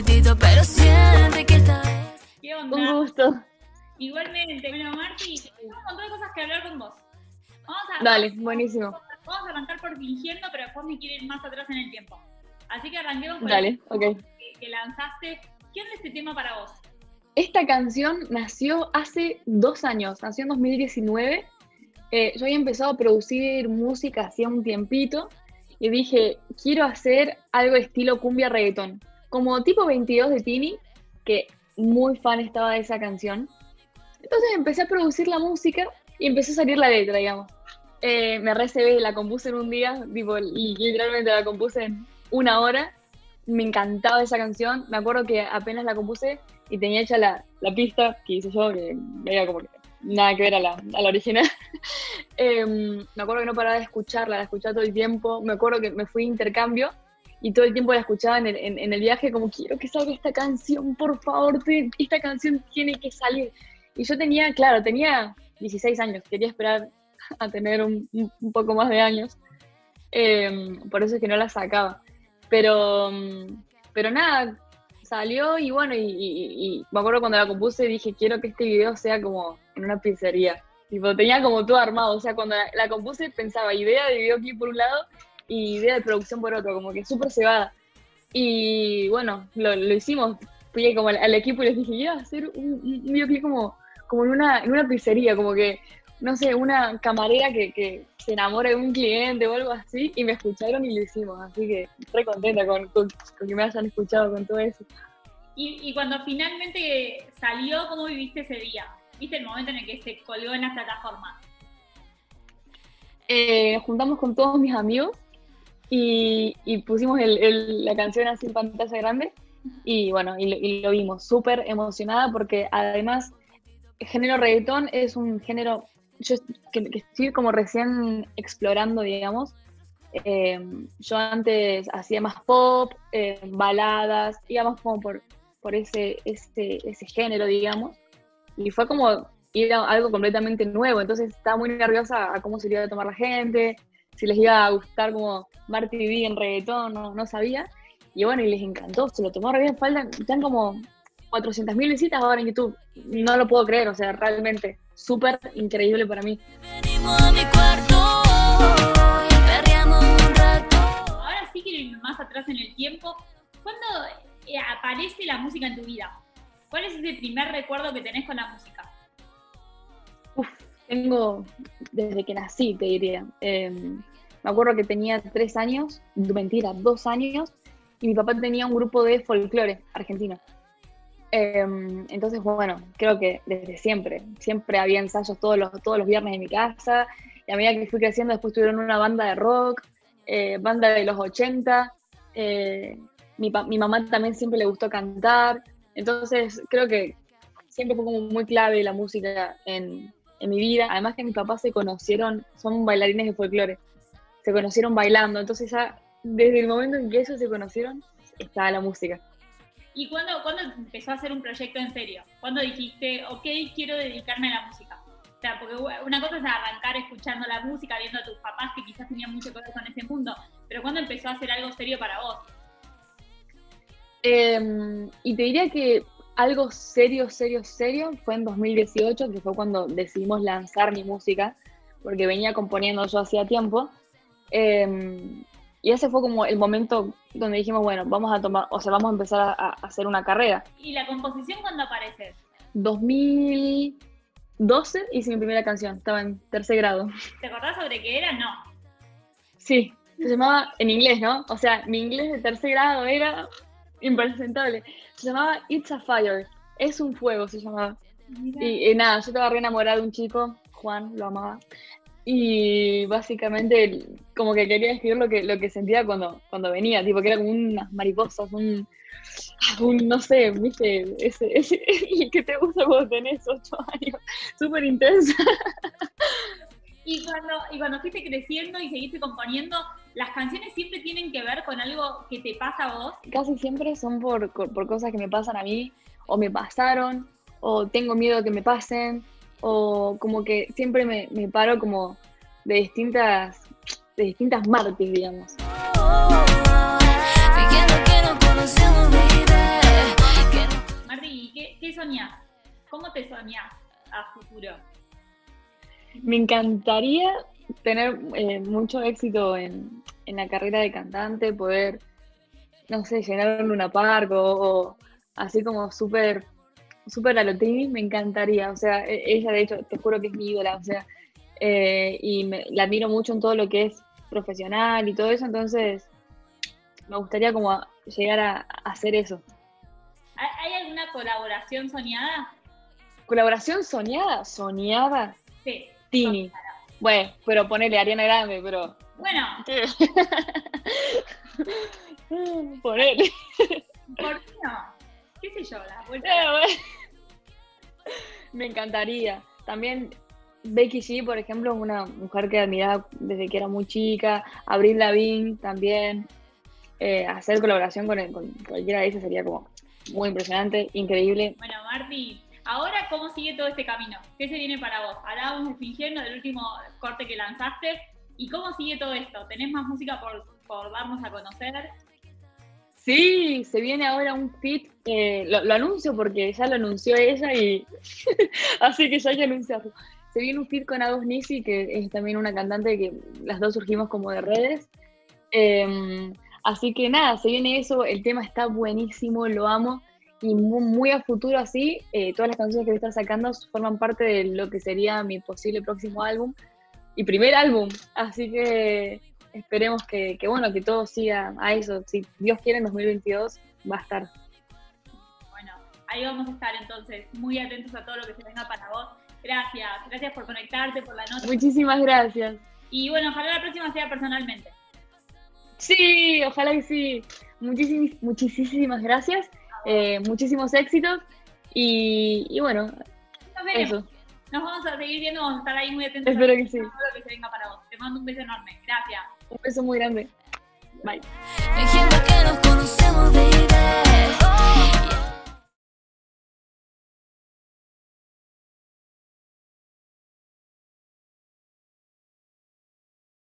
poquitito, pero siente que esta vez. ¿Qué onda? Un gusto. Igualmente. Bueno, Marti, tengo un montón de cosas que hablar con vos. Vamos a, Dale, buenísimo. Vamos a arrancar por fingiendo, pero después me quiero ir más atrás en el tiempo. Así que arranquemos por Dale, el ok. que, que lanzaste. ¿Qué onda este tema para vos? Esta canción nació hace dos años, nació en 2019. Eh, yo había empezado a producir música hacía un tiempito y dije, quiero hacer algo estilo cumbia reggaetón, como tipo 22 de Tini, que muy fan estaba de esa canción. Entonces empecé a producir la música y empezó a salir la letra, digamos. Eh, me recebé, la compuse en un día, tipo, literalmente la compuse en una hora. Me encantaba esa canción. Me acuerdo que apenas la compuse y tenía hecha la, pista que hice yo, que veía como que nada que ver a la, a la original. Em, me acuerdo que no paraba de escucharla, la escuchaba todo el tiempo. Me acuerdo que me fui a intercambio y todo el tiempo la escuchaba en el, en, en el viaje como quiero que salga esta canción, por favor, te- esta canción tiene que salir. Y yo tenía, claro, tenía 16 años, quería esperar a tener un, un- poco más de años. Em, por eso es que no la sacaba. Pero, pero nada, salió y bueno, y, y- y me acuerdo cuando la compuse dije, quiero que este video sea como en una pizzería. Tipo, tenía como todo armado, o sea, cuando la, la compuse pensaba idea de videoclip por un lado y idea de producción por otro, como que súper cebada. Y bueno, lo, lo hicimos, fui como al, al equipo y les dije, iba a hacer un, un un videoclip como, como en, una, en una pizzería, como que, no sé, una camarera que, que se enamora de un cliente o algo así, y me escucharon y lo hicimos, así que re contenta con, con- con que me hayan escuchado con todo eso. Y, y cuando finalmente salió, ¿cómo viviste ese día? ¿Viste el momento en el que se colgó en las plataformas? Eh, nos juntamos con todos mis amigos y, pusimos el- la canción así en pantalla grande y bueno, y lo, vimos súper emocionada porque además el género reggaetón es un género yo que, estoy como recién explorando, digamos. Eh, yo antes hacía más pop, eh, baladas, íbamos como por, por ese, ese, ese género, digamos. Y fue como ir a algo completamente nuevo, entonces estaba muy nerviosa a cómo se iba a tomar la gente, si les iba a gustar como Marty B en reggaetón, no, no sabía. Y bueno, y les encantó, se lo tomó re bien, faltan, están como 400.000 visitas ahora en YouTube. No lo puedo creer, o sea, realmente súper increíble para mí. Venimos a mi cuarto, perreamos un rato. Ahora sí quiero ir más atrás en el tiempo. ¿Cuándo eh, aparece la música en tu vida? ¿Cuál es ese primer recuerdo que tenés con la música? Tengo desde que nací, te diría. Eh, me acuerdo que tenía tres años, mentira, dos años, y mi papá tenía un grupo de folclore argentino. Eh, entonces, bueno, creo que desde siempre, siempre había ensayos todos los, todos los viernes en mi casa, y a medida que fui creciendo, después tuvieron una banda de rock, eh, banda de los 80, eh, mi, mi mamá también siempre le gustó cantar, entonces creo que siempre fue como muy clave la música en, en mi vida, además que mis papás se conocieron, son bailarines de folclore, se conocieron bailando, entonces ya desde el momento en que ellos se conocieron, estaba la música. ¿Y cuándo, cuándo empezó a hacer un proyecto en serio? ¿Cuándo dijiste, ok, quiero dedicarme a la música? O sea, porque una cosa es arrancar escuchando la música, viendo a tus papás que quizás tenían mucho que ver con ese mundo, pero ¿cuándo empezó a hacer algo serio para vos? Eh, y te diría que algo serio, serio, serio fue en 2018, que fue cuando decidimos lanzar mi música, porque venía componiendo yo hacía tiempo. Eh, y ese fue como el momento donde dijimos, bueno, vamos a tomar, o sea, vamos a empezar a, a hacer una carrera. ¿Y la composición cuándo aparece? 2012 hice mi primera canción, estaba en tercer grado. ¿Te acordás sobre qué era? No. Sí, se llamaba en inglés, ¿no? O sea, mi inglés de tercer grado era impresentable. Se llamaba It's a Fire. Es un fuego, se llamaba. Y, y nada, yo estaba re enamorada de un chico, Juan, lo amaba. Y básicamente como que quería escribir lo que, lo que sentía cuando, cuando venía, tipo que era como unas mariposas, un, un no sé, viste, ese, ese el que te gusta cuando tenés ocho años, súper intensa. Y cuando, y cuando fuiste creciendo y seguiste componiendo, ¿las canciones siempre tienen que ver con algo que te pasa a vos? Casi siempre son por, por cosas que me pasan a mí, o me pasaron, o tengo miedo de que me pasen, o como que siempre me, me paro como de distintas, de distintas martes, digamos. No conocemos, baby. soñás? ¿Cómo te soñás a futuro? Me encantaría tener eh, mucho éxito en, en la carrera de cantante, poder, no sé, llenar un Luna Park o, o así como súper súper a lo Tini, me encantaría. O sea, e- ella de hecho, te juro que es mi ídola, o sea, eh, y me- la admiro mucho en todo lo que es profesional y todo eso, entonces me gustaría como a- llegar a, a hacer eso. ¿Hay, hay alguna colaboración soñada? Colaboración soñada, soñada, Sí. Tini. Bueno, pero ponele Ariana Grande, pero. Bueno, ponele. ¿por qué no? ¿Qué sé yo? La vuelta. Bueno. Me encantaría. También Becky G, por ejemplo, es una mujer que admiraba desde que era muy chica. Abril Lavigne también. Eh, hacer colaboración con, el- con cualquiera de ellas sería como muy impresionante, increíble. Bueno, Marti, ahora cómo sigue todo este camino? ¿Qué se viene para vos? Hablábamos de Fingiendo, del último corte que lanzaste. ¿Y cómo sigue todo esto? ¿Tenés más música por, por darnos a conocer? Sí, se viene ahora un fit. eh, lo, lo anuncio porque ya lo anunció ella y así que ya hay que anunciarlo. Se viene un fit con Agos Nisi, que es también una cantante que las dos surgimos como de redes. Eh, así que nada, se viene eso. El tema está buenísimo, lo amo. Y mu- muy, a futuro así, eh, todas las canciones que voy a estar sacando forman parte de lo que sería mi posible próximo álbum y primer álbum. Así que esperemos que, que, bueno, que todo siga a eso. Si Dios quiere, en 2022 va a estar. Bueno, ahí vamos a estar entonces, muy atentos a todo lo que se venga para vos. Gracias, gracias por conectarte, por la nota. Muchísimas gracias. Y bueno, ojalá la próxima sea personalmente. Sí, ojalá que sí. Muchísimas, muchísimas gracias. Eh, muchísimos éxitos. Y, y bueno, eso. Nos vamos a seguir viendo, vamos a estar ahí muy atentos Espero a que sí. lo que se venga para vos. Te mando un beso enorme. Gracias. Un beso muy grande. Bye.